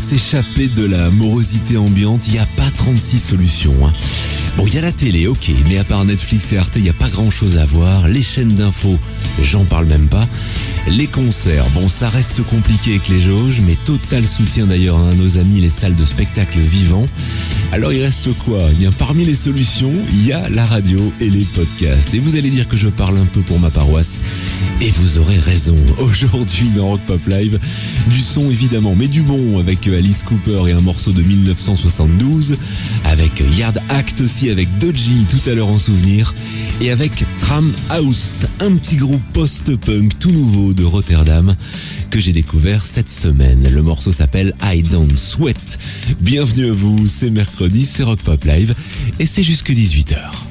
s'échapper de la morosité ambiante, il n'y a pas 36 solutions. Hein. Bon, il y a la télé, ok, mais à part Netflix et Arte, il n'y a pas grand chose à voir. Les chaînes d'infos, j'en parle même pas. Les concerts, bon, ça reste compliqué avec les jauges, mais total soutien d'ailleurs à nos amis les salles de spectacle vivants. Alors il reste quoi? Eh bien, parmi les solutions, il y a la radio et les podcasts. Et vous allez dire que je parle un peu pour ma paroisse. Et vous aurez raison. Aujourd'hui dans Rock Pop Live, du son évidemment, mais du bon avec Alice Cooper et un morceau de 1972, avec Yard Act aussi avec Dodgy tout à l'heure en souvenir, et avec Tram House, un petit groupe post-punk tout nouveau de Rotterdam que j'ai découvert cette semaine. Le morceau s'appelle I Don't Sweat. Bienvenue à vous, c'est mercredi, c'est Rock Pop Live et c'est jusque 18h.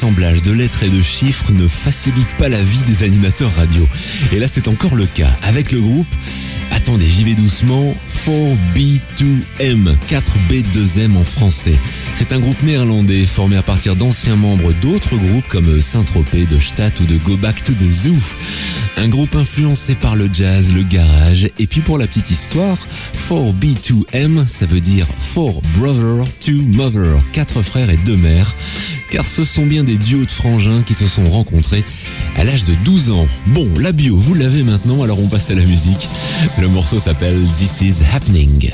De lettres et de chiffres ne facilite pas la vie des animateurs radio. Et là, c'est encore le cas avec le groupe Attendez, j'y vais doucement. 4B2M, 4B2M en français. C'est un groupe néerlandais formé à partir d'anciens membres d'autres groupes comme Saint-Tropez, de Stadt ou de Go Back to the Zoo. Un groupe influencé par le jazz, le garage. Et puis pour la petite histoire, 4B2M, ça veut dire 4 Brother, 2 Mother, 4 frères et 2 mères. Car ce sont bien des duos de frangins qui se sont rencontrés à l'âge de 12 ans. Bon, la bio, vous l'avez maintenant, alors on passe à la musique. Le morceau s'appelle This Is Happening.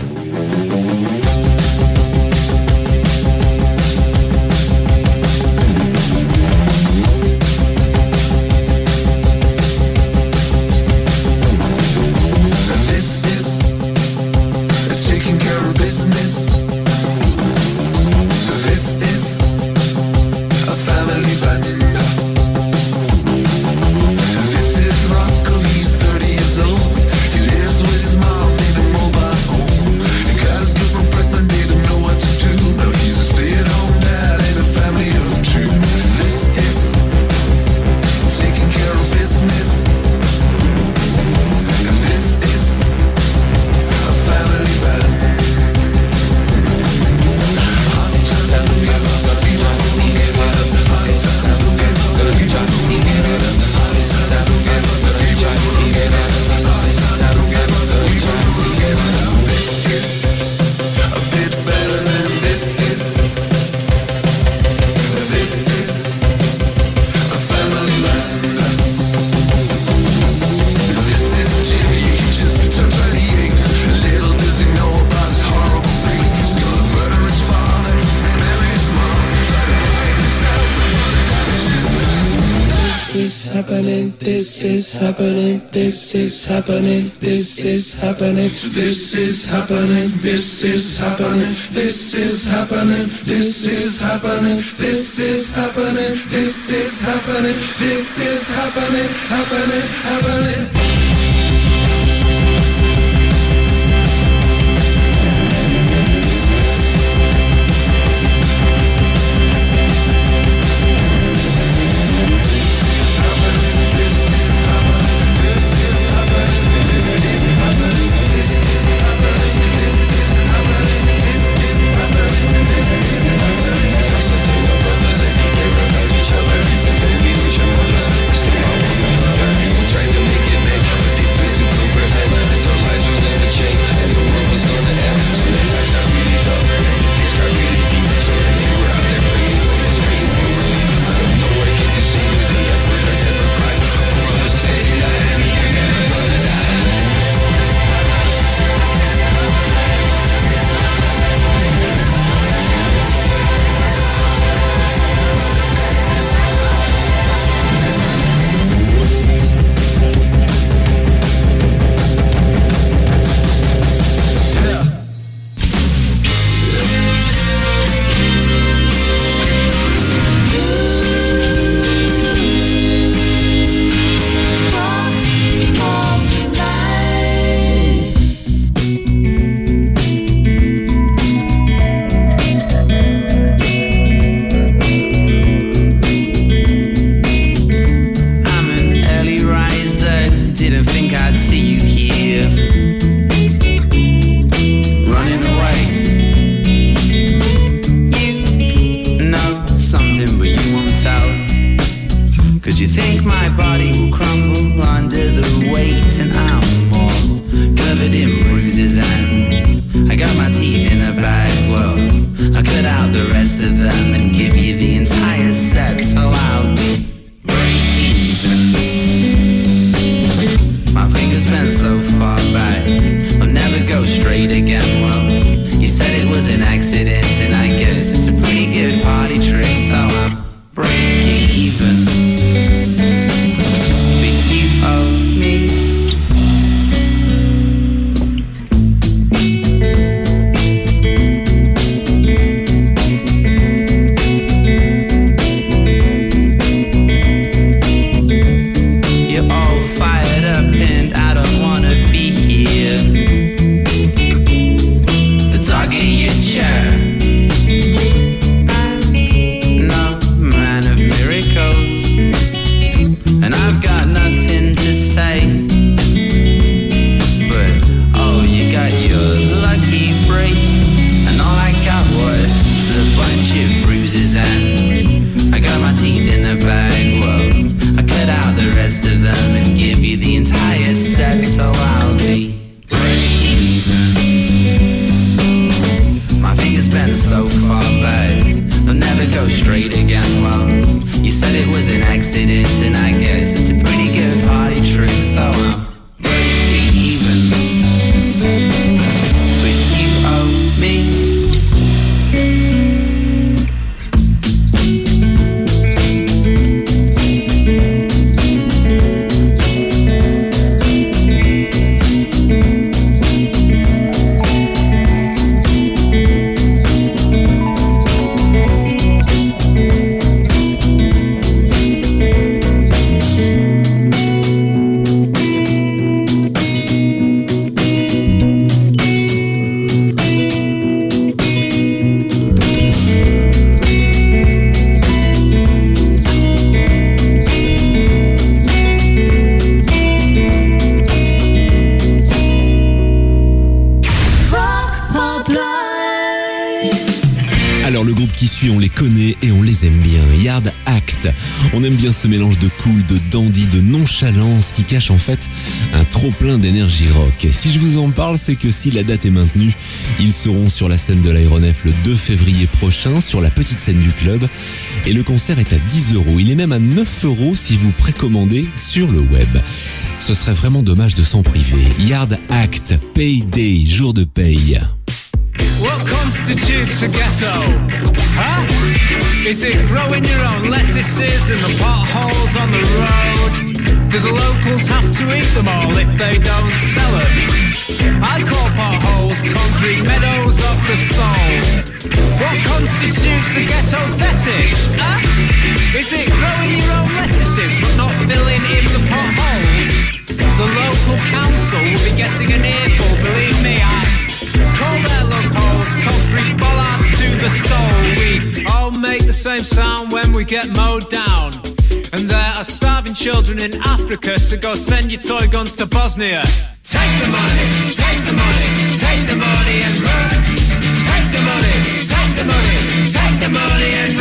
Happening, this is happening, this is happening, this is happening, this is happening, this is happening, this is happening, this is happening, this is happening, this is happening, happening, happening. Nonchalance qui cache en fait un trop plein d'énergie rock. Si je vous en parle, c'est que si la date est maintenue, ils seront sur la scène de l'Aéronef le 2 février prochain sur la petite scène du club. Et le concert est à 10 euros. Il est même à 9 euros si vous précommandez sur le web. Ce serait vraiment dommage de s'en priver. Yard Act, Payday, jour de paye. Ghetto? Is it growing your own lettuces and the potholes on the road? Do the locals have to eat them all if they don't sell them? I call potholes concrete meadows of the soul. What constitutes a ghetto fetish? Huh? Is it growing your own lettuces but not filling in the potholes? The local council will be getting an earful, believe me, I call their lug concrete bollards to the soul. We all make the same sound when we get mowed down. And there are starving children in Africa, so go send your toy guns to Bosnia. Take the money, take the money, take the money and run. Take the money, take the money, take the money and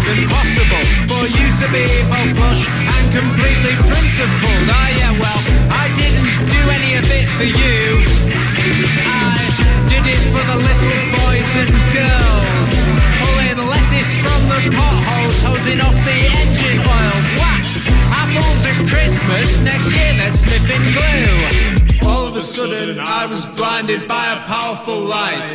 even possible for you to be both flush and completely principled? Ah, yeah, well, I didn't do any of it for you. I did it for the little boys and girls. Pulling lettuce from the potholes, hosing off the engine oils. Wax, apples at Christmas, next year they're sniffing glue. All of a sudden, I was blinded by a powerful light.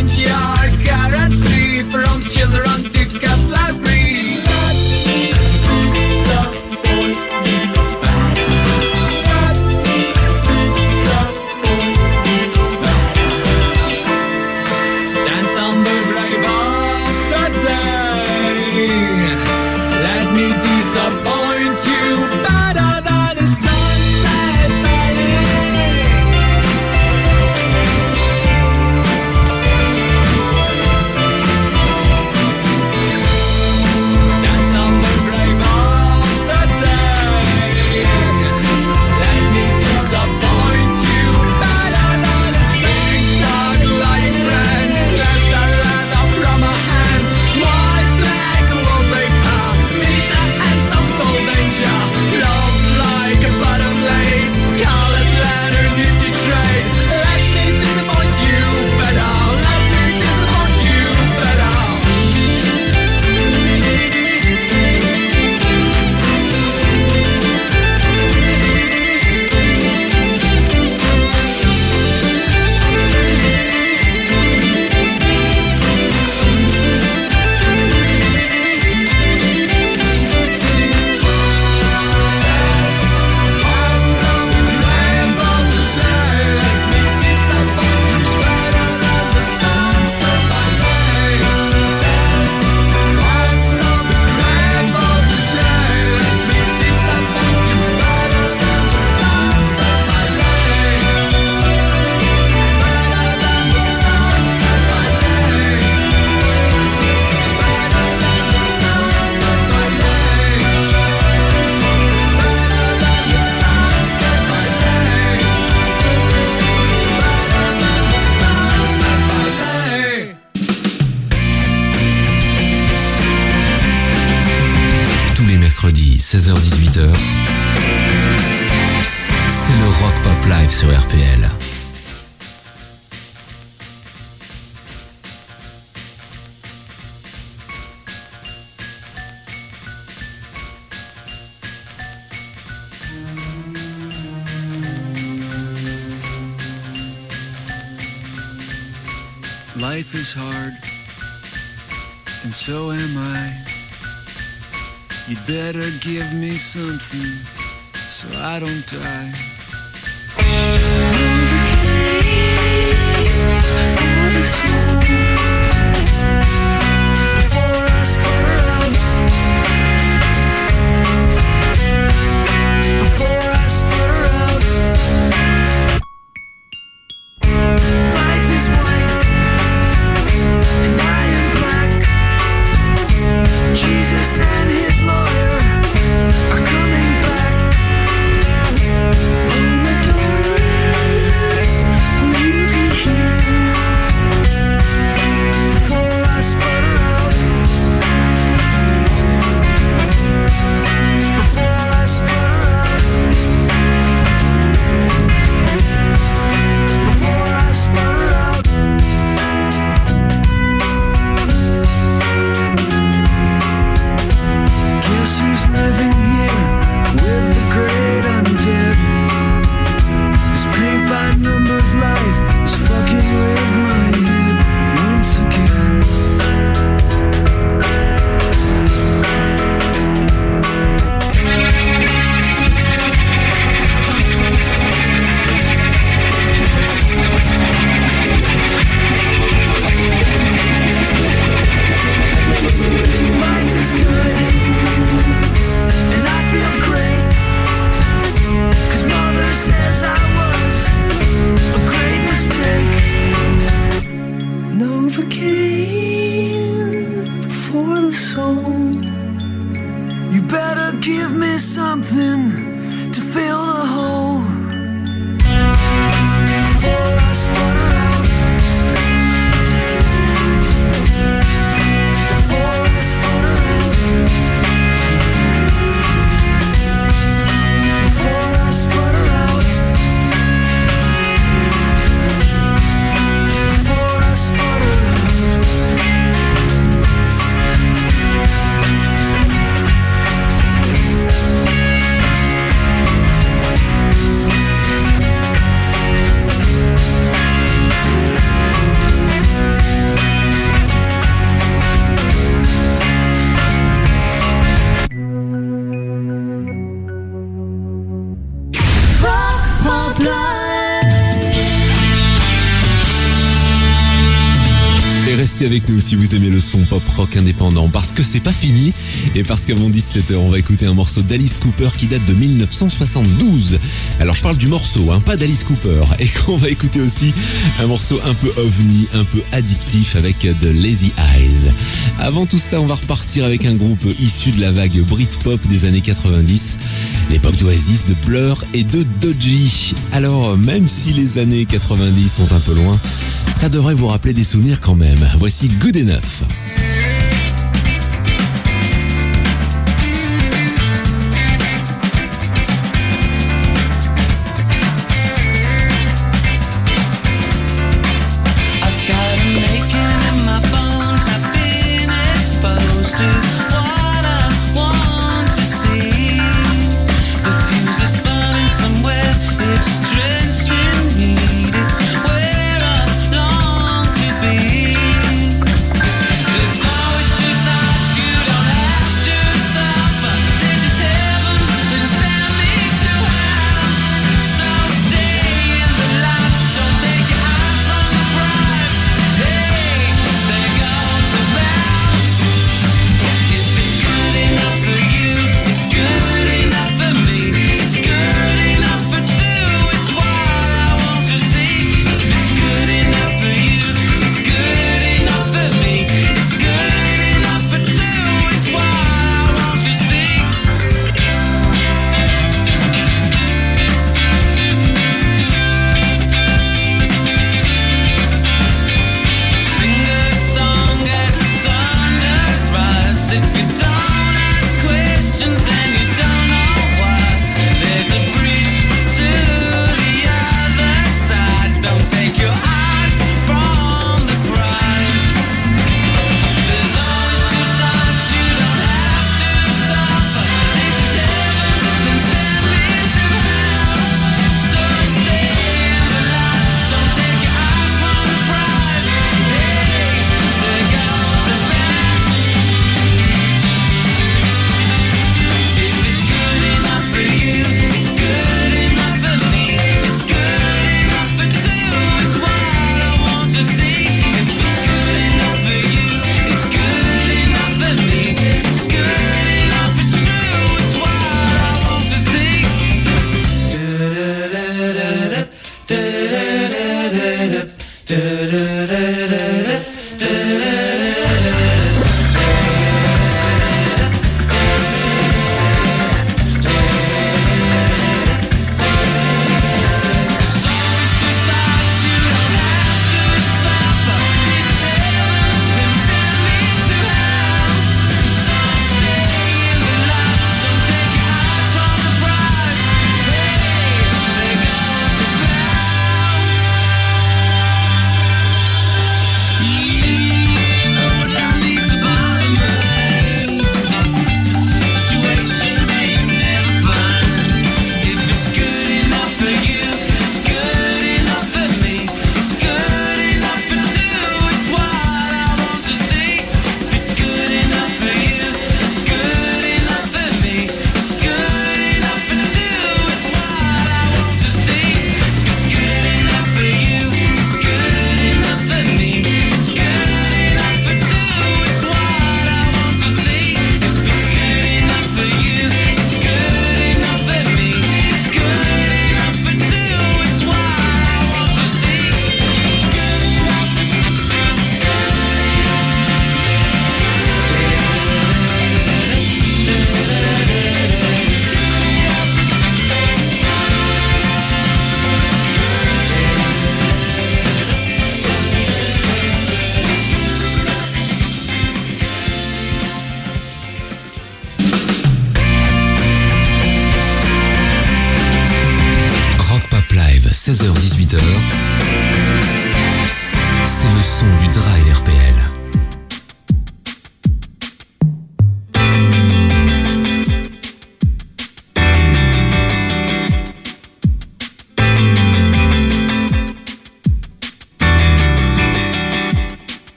Provincia life is hard, and so am I. You better give me something so I don't die. For the cave, for the snow. si vous aimez le son pop rock indépendant parce que c'est pas fini et parce qu'avant 17h on va écouter un morceau d'Alice Cooper qui date de 1972. Alors je parle du morceau, hein, pas d'Alice Cooper et qu'on va écouter aussi un morceau un peu ovni, un peu addictif avec The Lazy Eyes. Avant tout ça on va repartir avec un groupe issu de la vague Britpop des années 90. L'époque d'Oasis, de Blur et de Dodgy. Alors, même si les années 90 sont un peu loin, ça devrait vous rappeler des souvenirs quand même. Voici Good Enough.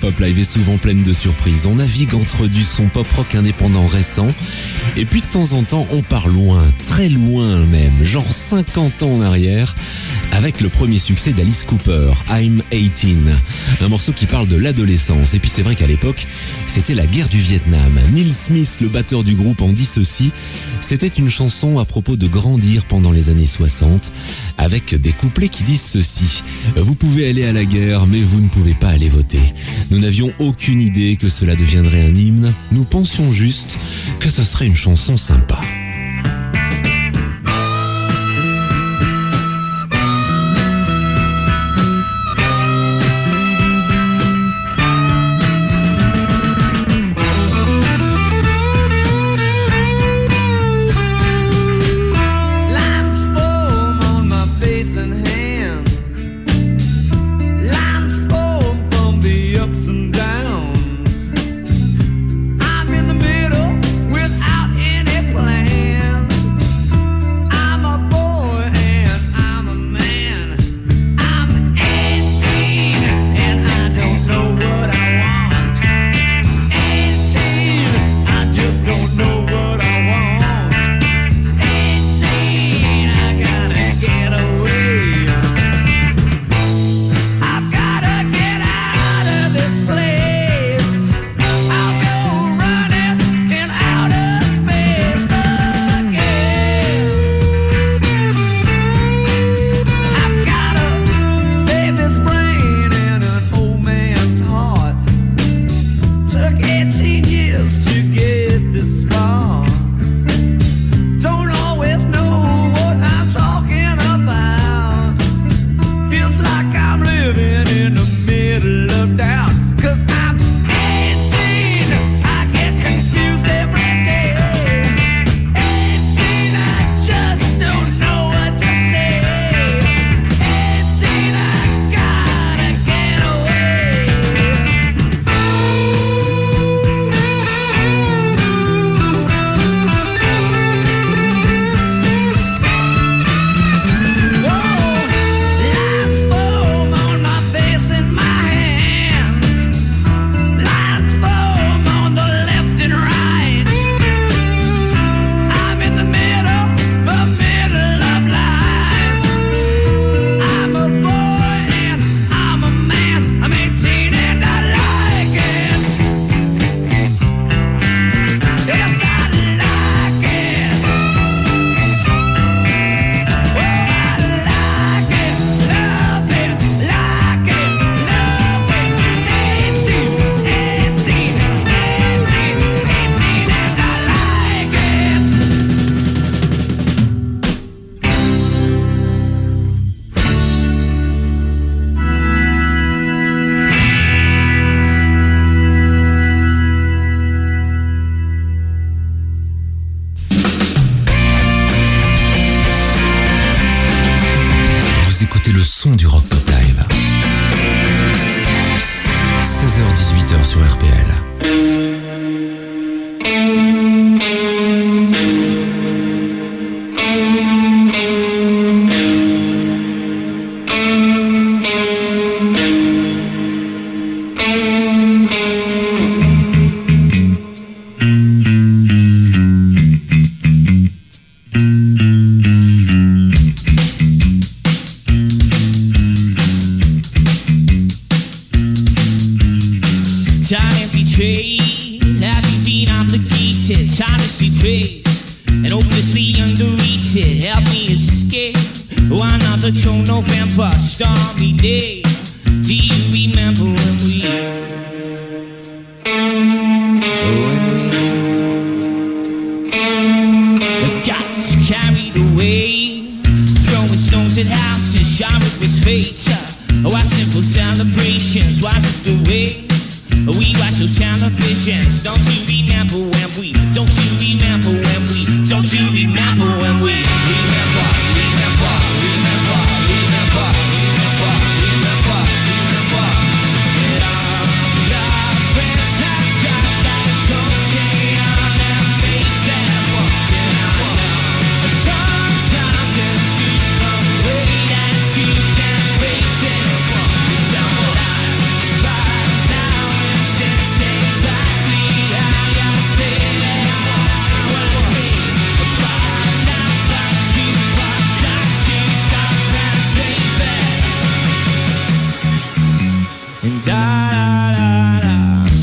Pop Live est souvent pleine de surprises. On navigue entre du son pop rock indépendant récent et puis de temps en temps, on part loin, très loin même, genre 50 ans en arrière, avec le premier succès d'Alice Cooper, I'm 18. Un morceau qui parle de l'adolescence. Et puis c'est vrai qu'à l'époque, c'était la guerre du Vietnam. Neil Smith, le batteur du groupe, en dit ceci. C'était une chanson à propos de grandir pendant les années 60, avec des couplets qui disent ceci. Vous pouvez aller à la guerre, mais vous ne pouvez pas aller voter. Nous n'avions aucune idée que cela deviendrait un hymne. Nous pensions juste que ce serait une chanson chansons sympas.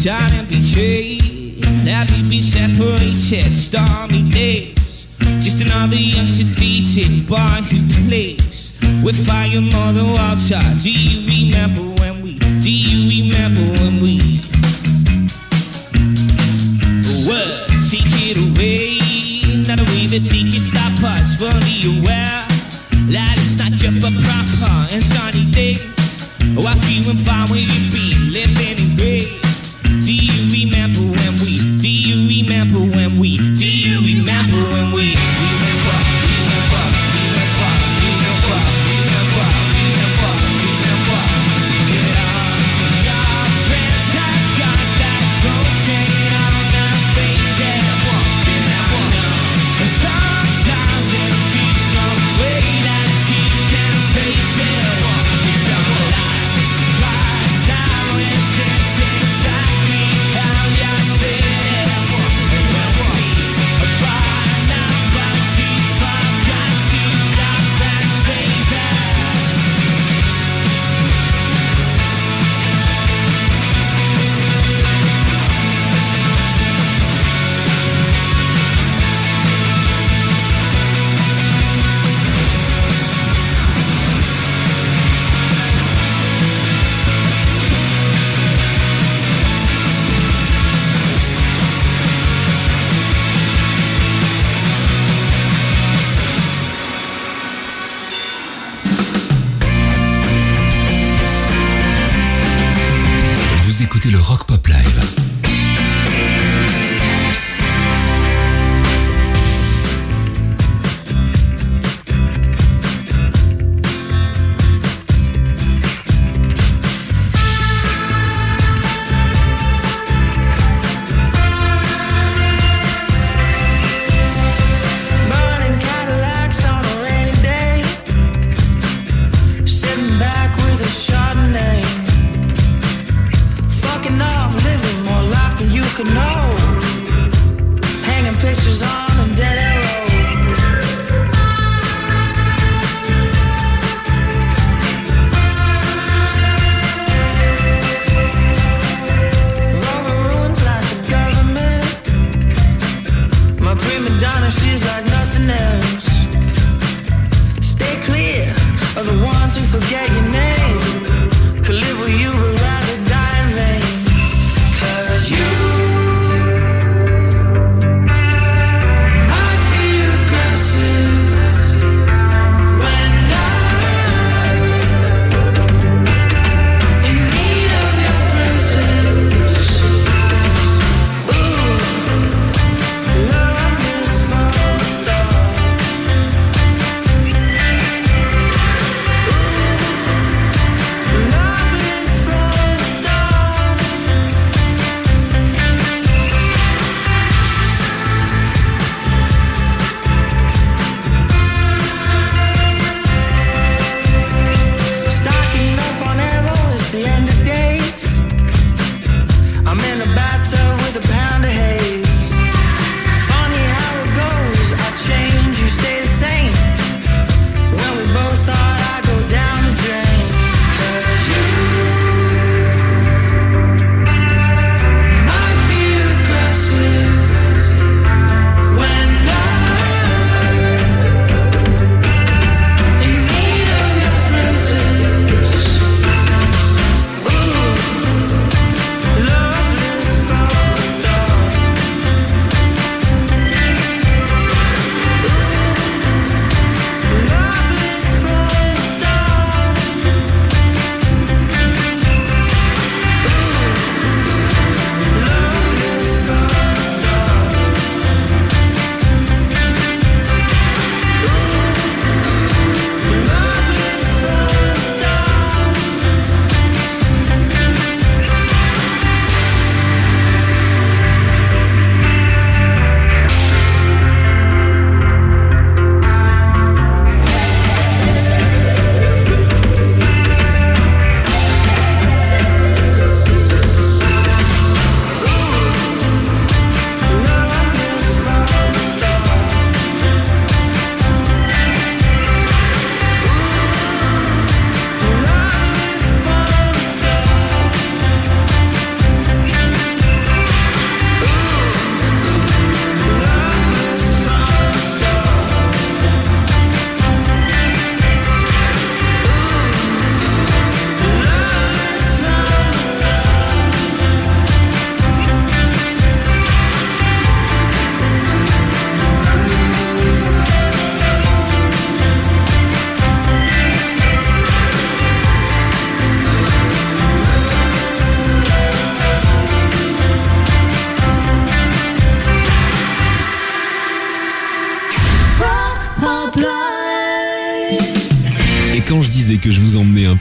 shine and betrayed. Gladly be separated, stormy days. Just another youngster beaten by who plays with fire mother, water. Do you remember when we? Do you remember?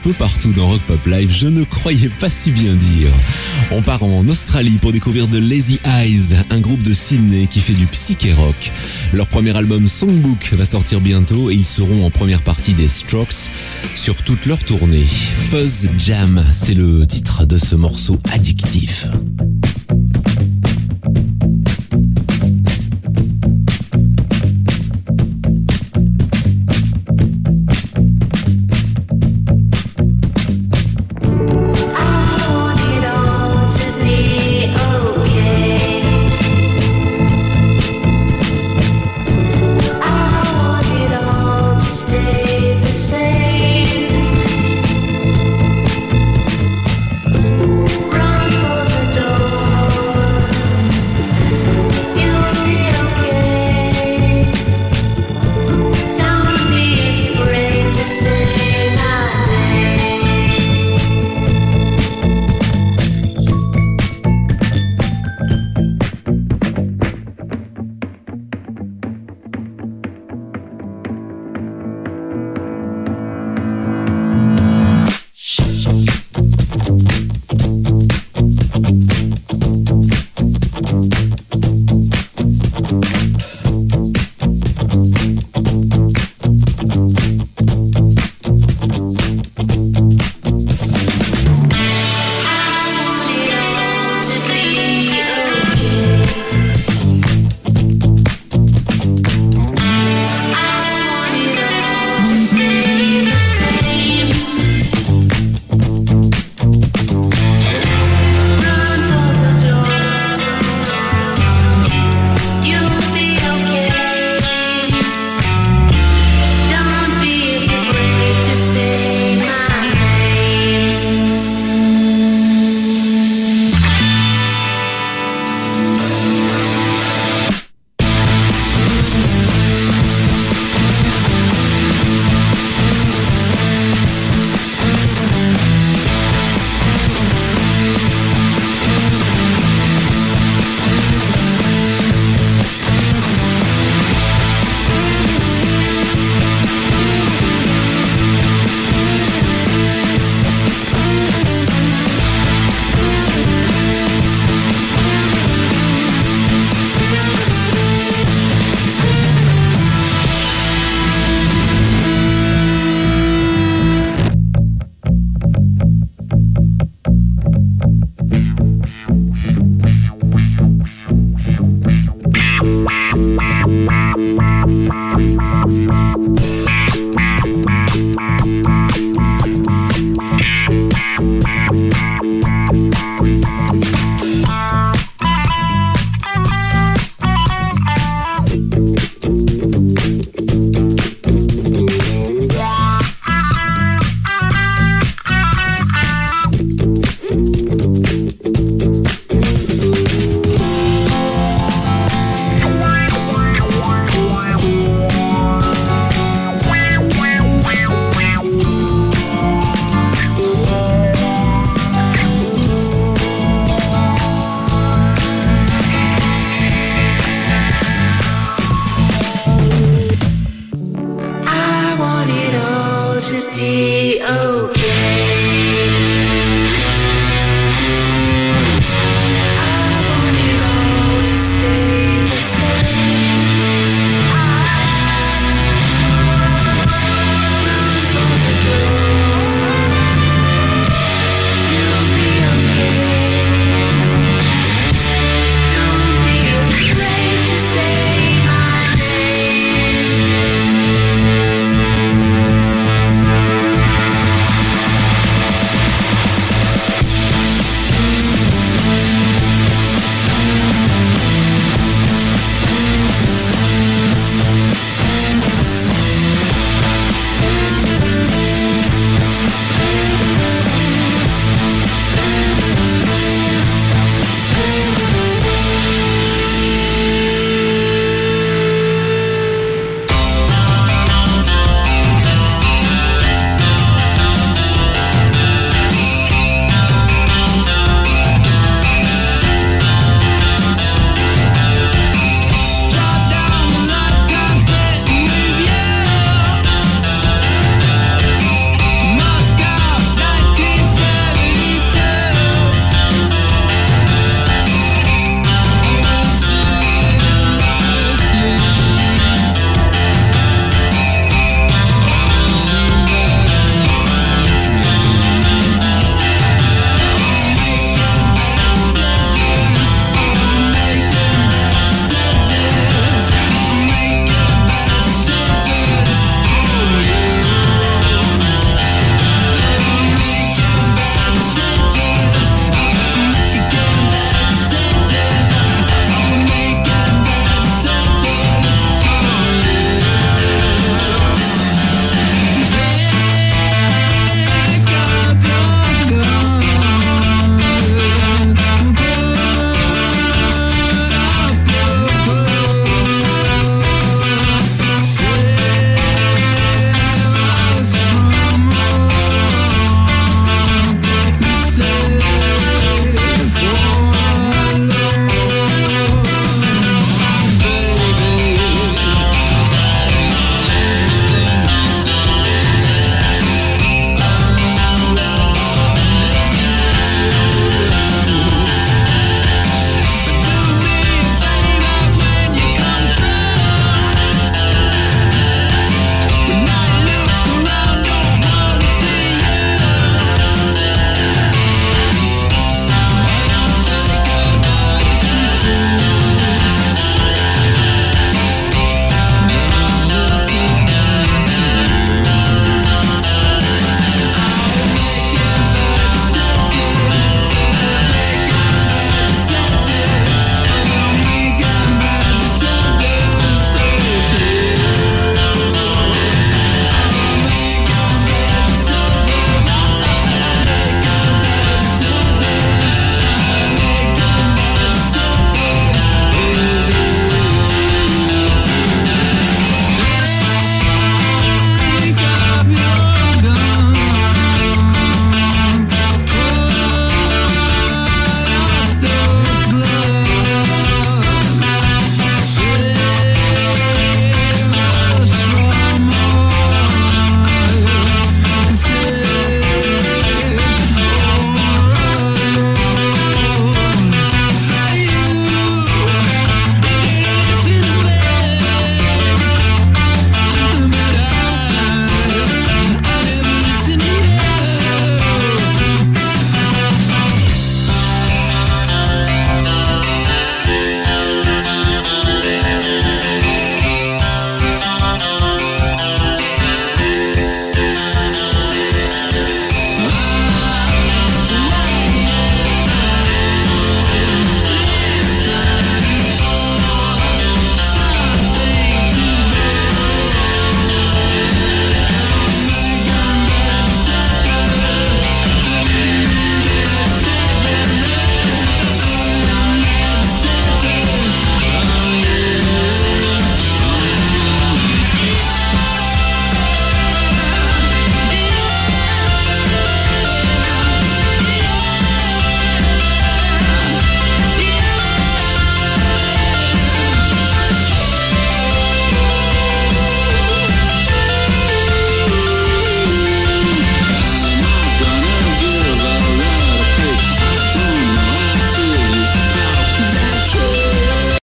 Peu partout dans Rock Pop Live, je ne croyais pas si bien dire. On part en Australie pour découvrir The Lazy Eyes, un groupe de Sydney qui fait du psyché rock. Leur premier album Songbook va sortir bientôt et ils seront en première partie des Strokes sur toute leur tournée. Fuzz Jam, c'est le titre de ce morceau addictif.